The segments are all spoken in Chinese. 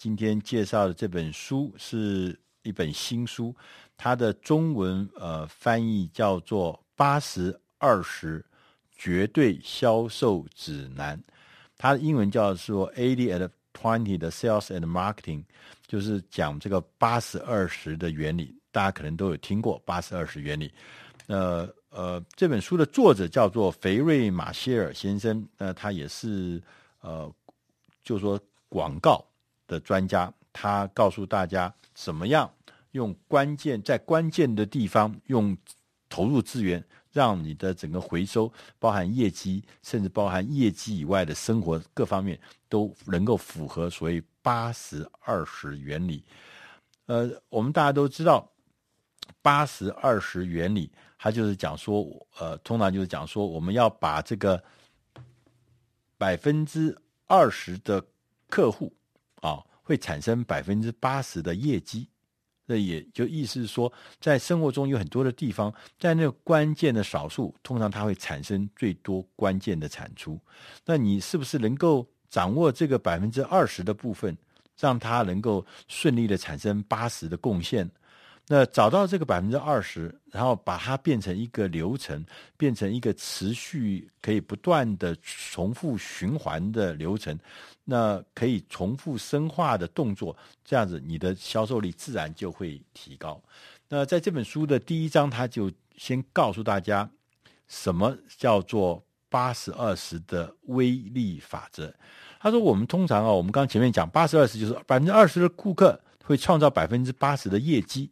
今天介绍的这本书是一本新书，它的中文呃翻译叫做《八十二十绝对销售指南》，它的英文叫做 Eighty and Twenty 的 Sales and Marketing，就是讲这个八十二十的原理，大家可能都有听过八十二十原理。呃呃，这本书的作者叫做肥瑞马歇尔先生，那他也是呃，就说广告的专家，他告诉大家怎么样用关键在关键的地方用投入资源，让你的整个回收，包含业绩，甚至包含业绩以外的生活各方面，都能够符合所谓八十二十原理。呃，我们大家都知道八十二十原理。他就是讲说，呃，通常就是讲说，我们要把这个百分之二十的客户啊，会产生百分之八十的业绩。那也就意思是说，在生活中有很多的地方，在那个关键的少数，通常它会产生最多关键的产出。那你是不是能够掌握这个百分之二十的部分，让它能够顺利的产生八十的贡献？那找到这个百分之二十，然后把它变成一个流程，变成一个持续可以不断的重复循环的流程，那可以重复深化的动作，这样子你的销售力自然就会提高。那在这本书的第一章，他就先告诉大家什么叫做八十二十的威力法则。他说，我们通常啊，我们刚前面讲八十二十就是百分之二十的顾客会创造百分之八十的业绩。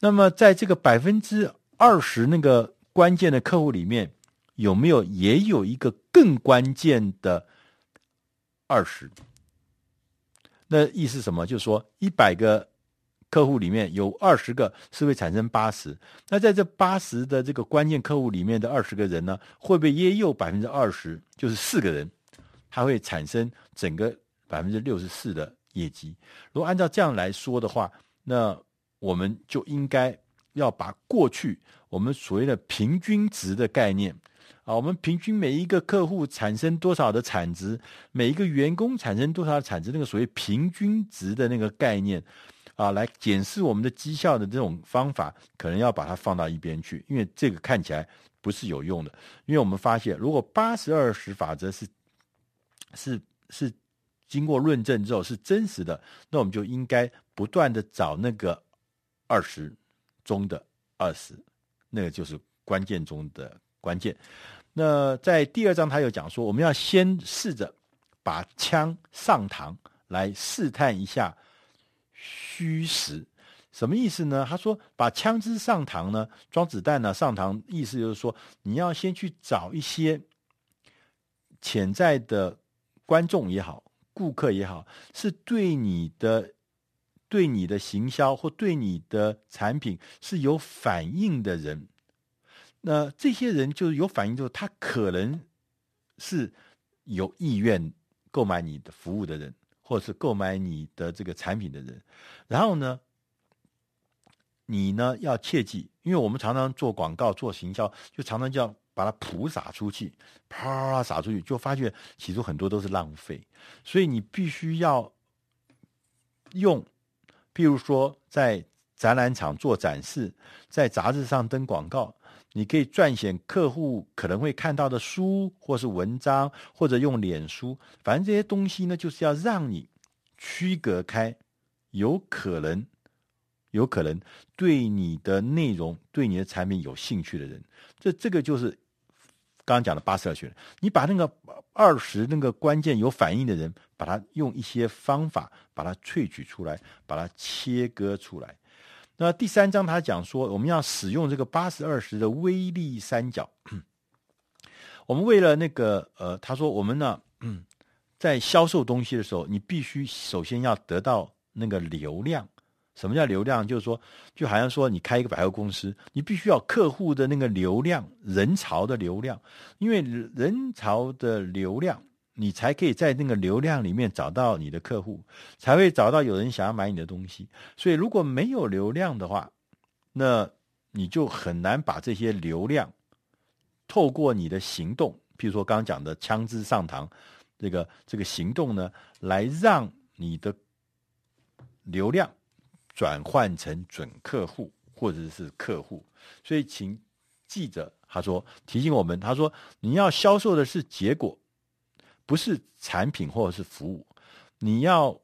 那么，在这个百分之二十那个关键的客户里面，有没有也有一个更关键的二十？那意思什么？就是说，一百个客户里面有二十个是会产生八十。那在这八十的这个关键客户里面的二十个人呢，会不会也有百分之二十？就是四个人，他会产生整个百分之六十四的业绩。如果按照这样来说的话，那我们就应该要把过去我们所谓的平均值的概念啊，我们平均每一个客户产生多少的产值，每一个员工产生多少产值，那个所谓平均值的那个概念啊，来检视我们的绩效的这种方法，可能要把它放到一边去，因为这个看起来不是有用的。因为我们发现，如果八十二十法则是是是经过论证之后是真实的，那我们就应该不断的找那个。二十中的二十，那个就是关键中的关键。那在第二章，他又讲说，我们要先试着把枪上膛，来试探一下虚实。什么意思呢？他说，把枪支上膛呢，装子弹呢上膛，意思就是说，你要先去找一些潜在的观众也好，顾客也好，是对你的。对你的行销或对你的产品是有反应的人，那这些人就是有反应之后，他可能是有意愿购买你的服务的人，或者是购买你的这个产品的人。然后呢，你呢要切记，因为我们常常做广告、做行销，就常常叫把它普洒出去，啪洒出去，就发觉其中很多都是浪费。所以你必须要用。譬如说，在展览场做展示，在杂志上登广告，你可以撰写客户可能会看到的书，或是文章，或者用脸书，反正这些东西呢，就是要让你区隔开，有可能，有可能对你的内容、对你的产品有兴趣的人，这这个就是。刚刚讲的八十二学，你把那个二十那个关键有反应的人，把它用一些方法把它萃取出来，把它切割出来。那第三章他讲说，我们要使用这个八十二十的威力三角。我们为了那个呃，他说我们呢，在销售东西的时候，你必须首先要得到那个流量。什么叫流量？就是说，就好像说你开一个百货公司，你必须要客户的那个流量、人潮的流量，因为人潮的流量，你才可以在那个流量里面找到你的客户，才会找到有人想要买你的东西。所以如果没有流量的话，那你就很难把这些流量透过你的行动，譬如说刚刚讲的枪支上膛，这个这个行动呢，来让你的。流量转换成准客户或者是客户。所以，请记着，他说提醒我们，他说你要销售的是结果，不是产品或者是服务。你要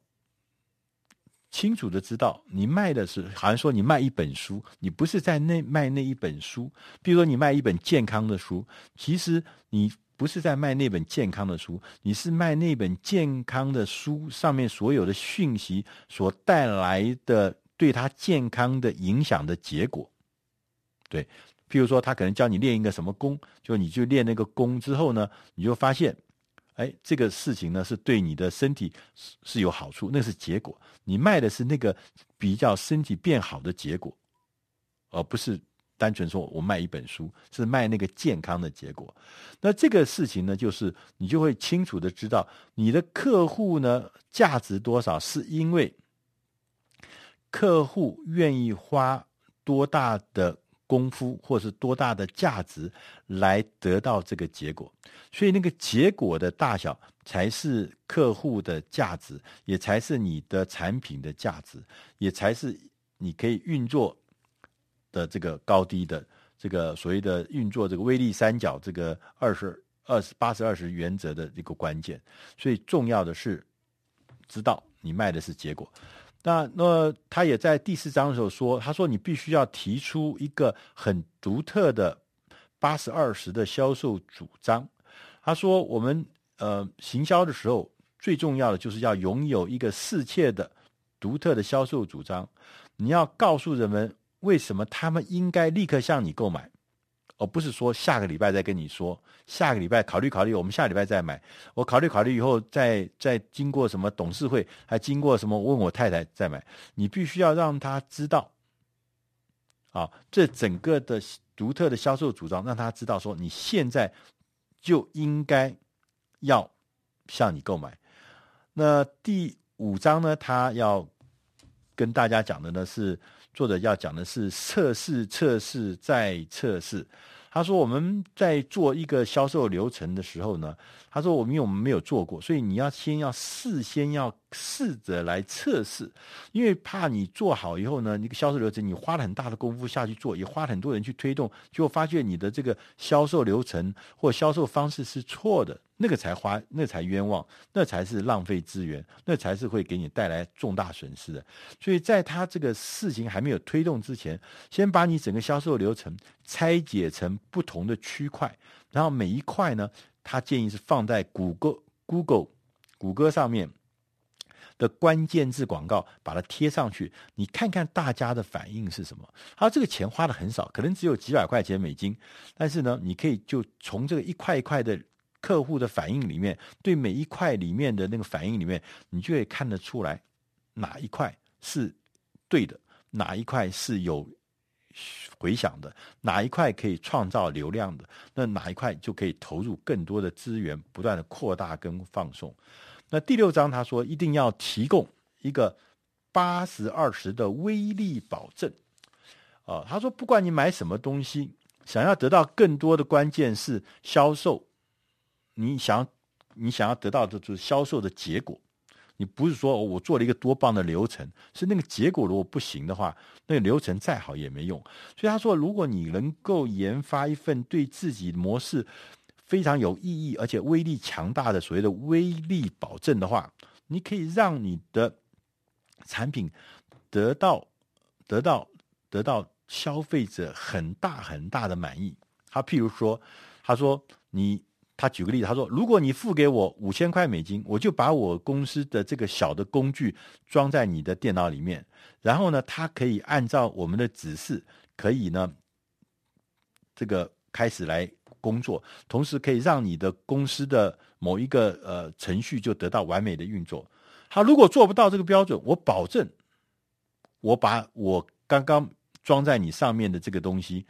清楚的知道，你卖的是，好像说你卖一本书，你不是在那卖那一本书。比如说，你卖一本健康的书，其实你不是在卖那本健康的书，你是卖那本健康的书上面所有的讯息所带来的对他健康的影响的结果。对，譬如说，他可能教你练一个什么功，就你就练那个功之后呢，你就发现，哎，这个事情呢是对你的身体是是有好处，那是结果。你卖的是那个比较身体变好的结果，而不是单纯说我卖一本书，是卖那个健康的结果。那这个事情呢，就是你就会清楚的知道，你的客户呢价值多少，是因为客户愿意花多大的。功夫或是多大的价值来得到这个结果，所以那个结果的大小才是客户的价值，也才是你的产品的价值，也才是你可以运作的这个高低的这个所谓的运作这个威力三角这个二十二十八十二十原则的一个关键。所以重要的是知道你卖的是结果。那那他也在第四章的时候说，他说你必须要提出一个很独特的八十二十的销售主张。他说我们呃行销的时候最重要的就是要拥有一个世切的独特的销售主张。你要告诉人们为什么他们应该立刻向你购买。而不是说下个礼拜再跟你说，下个礼拜考虑考虑，我们下礼拜再买。我考虑考虑以后再，再经过什么董事会，还经过什么问我太太再买。你必须要让他知道，啊，这整个的独特的销售主张，让他知道说你现在就应该要向你购买。那第五章呢，他要跟大家讲的呢是。作者要讲的是测试、测试再测试。他说：“我们在做一个销售流程的时候呢，他说我们因为我们没有做过，所以你要先要事先要试着来测试，因为怕你做好以后呢，那个销售流程你花了很大的功夫下去做，也花了很多人去推动，结果发现你的这个销售流程或销售方式是错的。”那个才花，那才冤枉，那才是浪费资源，那才是会给你带来重大损失的。所以，在他这个事情还没有推动之前，先把你整个销售流程拆解成不同的区块，然后每一块呢，他建议是放在谷歌、Google、谷歌上面的关键字广告，把它贴上去，你看看大家的反应是什么。他这个钱花的很少，可能只有几百块钱美金，但是呢，你可以就从这个一块一块的。客户的反应里面，对每一块里面的那个反应里面，你就会看得出来哪一块是对的，哪一块是有回响的，哪一块可以创造流量的，那哪一块就可以投入更多的资源，不断的扩大跟放送。那第六章他说，一定要提供一个八十二十的威力保证。啊、他说，不管你买什么东西，想要得到更多的关键是销售。你想，你想要得到的就是销售的结果。你不是说我做了一个多棒的流程，是那个结果如果不行的话，那个流程再好也没用。所以他说，如果你能够研发一份对自己模式非常有意义而且威力强大的所谓的威力保证的话，你可以让你的产品得到得到得到消费者很大很大的满意。他譬如说，他说你。他举个例子，他说：“如果你付给我五千块美金，我就把我公司的这个小的工具装在你的电脑里面，然后呢，他可以按照我们的指示，可以呢，这个开始来工作，同时可以让你的公司的某一个呃程序就得到完美的运作。他如果做不到这个标准，我保证，我把我刚刚装在你上面的这个东西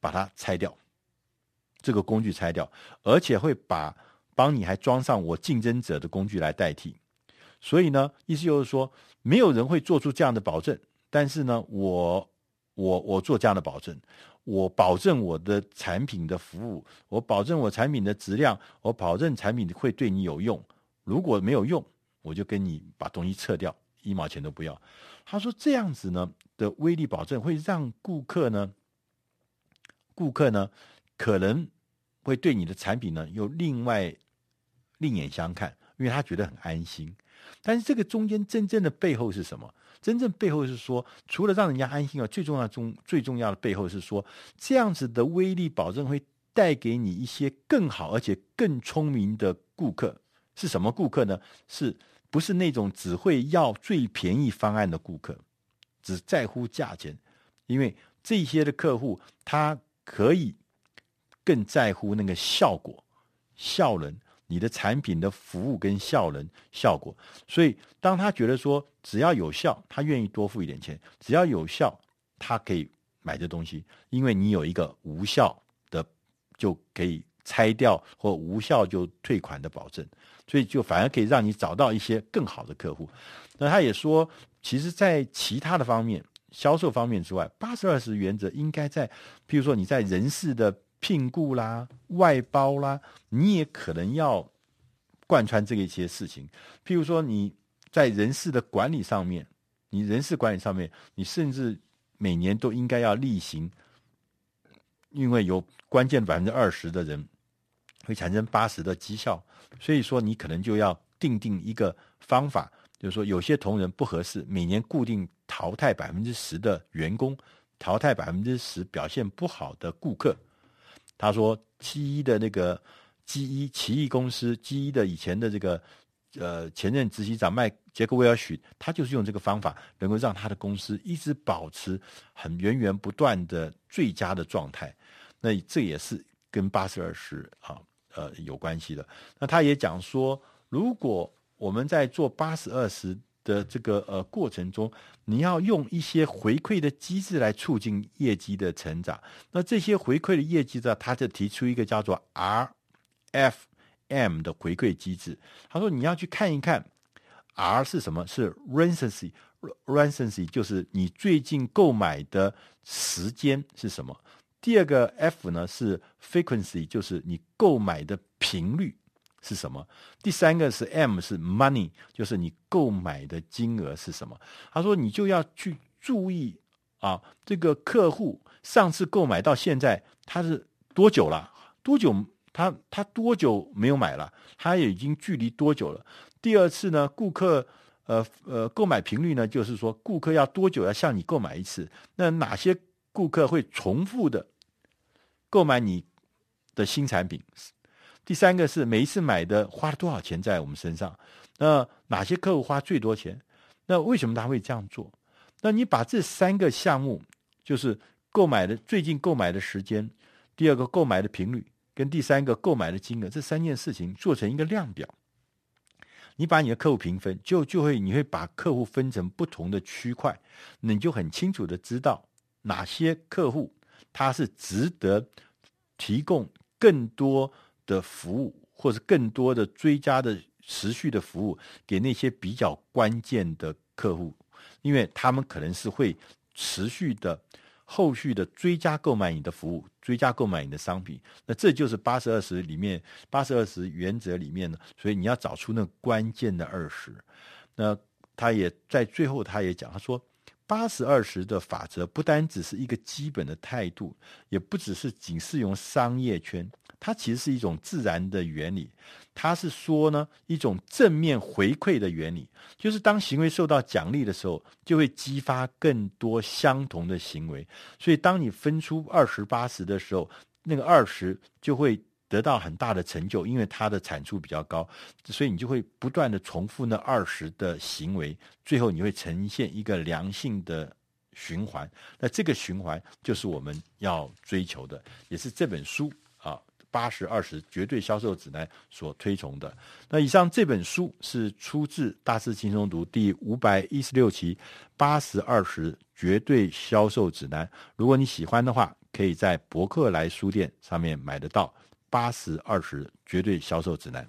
把它拆掉。”这个工具拆掉，而且会把帮你还装上我竞争者的工具来代替，所以呢，意思就是说，没有人会做出这样的保证，但是呢，我我我做这样的保证，我保证我的产品的服务，我保证我产品的质量，我保证产品会对你有用。如果没有用，我就跟你把东西撤掉，一毛钱都不要。他说这样子呢的威力保证会让顾客呢，顾客呢可能会对你的产品呢有另外另眼相看，因为他觉得很安心。但是这个中间真正的背后是什么？真正背后是说，除了让人家安心啊，最重要中最重要的背后是说，这样子的威力保证会带给你一些更好而且更聪明的顾客。是什么顾客呢？是不是那种只会要最便宜方案的顾客，只在乎价钱？因为这些的客户，他可以更在乎那个效果、效能，你的产品的服务跟效能、效果。所以，当他觉得说只要有效，他愿意多付一点钱；只要有效，他可以买这东西，因为你有一个无效的就可以拆掉，或无效就退款的保证。所以就反而可以让你找到一些更好的客户。那他也说，其实，在其他的方面，销售方面之外，八十二十原则应该在，譬如说你在人事的聘雇啦、外包啦，你也可能要贯穿这一些事情。譬如说你在人事的管理上面，你人事管理上面，你甚至每年都应该要例行，因为有关键百分之二十的人。会产生八十的绩效，所以说你可能就要定定一个方法，就是说有些同仁不合适，每年固定淘汰百分之十的员工，淘汰百分之十表现不好的顾客。他说，七一的那个 G 一奇异公司，G 一的以前的这个呃前任执行长麦杰克威尔许，他就是用这个方法，能够让他的公司一直保持很源源不断的最佳的状态。那这也是跟八十二十啊。呃，有关系的。那他也讲说，如果我们在做八十二十的这个呃过程中，你要用一些回馈的机制来促进业绩的成长。那这些回馈的业绩呢，他就提出一个叫做 RFM 的回馈机制。他说你要去看一看，R 是什么？是 Recency，Recency 就是你最近购买的时间是什么？第二个 F 呢是 frequency，就是你购买的频率是什么？第三个是 M 是 money，就是你购买的金额是什么？他说你就要去注意啊，这个客户上次购买到现在他是多久了？多久他他多久没有买了？他也已经距离多久了？第二次呢，顾客呃呃购买频率呢，就是说顾客要多久要向你购买一次？那哪些顾客会重复的？购买你的新产品，第三个是每一次买的花了多少钱在我们身上？那哪些客户花最多钱？那为什么他会这样做？那你把这三个项目，就是购买的最近购买的时间，第二个购买的频率，跟第三个购买的金额，这三件事情做成一个量表，你把你的客户评分，就就会你会把客户分成不同的区块，那你就很清楚的知道哪些客户。他是值得提供更多的服务，或者更多的追加的持续的服务给那些比较关键的客户，因为他们可能是会持续的、后续的追加购买你的服务、追加购买你的商品。那这就是八十二十里面八十二十原则里面呢，所以你要找出那关键的二十。那他也在最后，他也讲，他说。八十二十的法则不单只是一个基本的态度，也不只是仅适用商业圈，它其实是一种自然的原理。它是说呢，一种正面回馈的原理，就是当行为受到奖励的时候，就会激发更多相同的行为。所以，当你分出二十八十的时候，那个二十就会。得到很大的成就，因为它的产出比较高，所以你就会不断的重复那二十的行为，最后你会呈现一个良性的循环。那这个循环就是我们要追求的，也是这本书八十二十绝对销售指南所推崇的。那以上这本书是出自《大师轻松读》第五百一十六期八十二十绝对销售指南。如果你喜欢的话，可以在博客来书店上面买得到。八十二十绝对销售指南。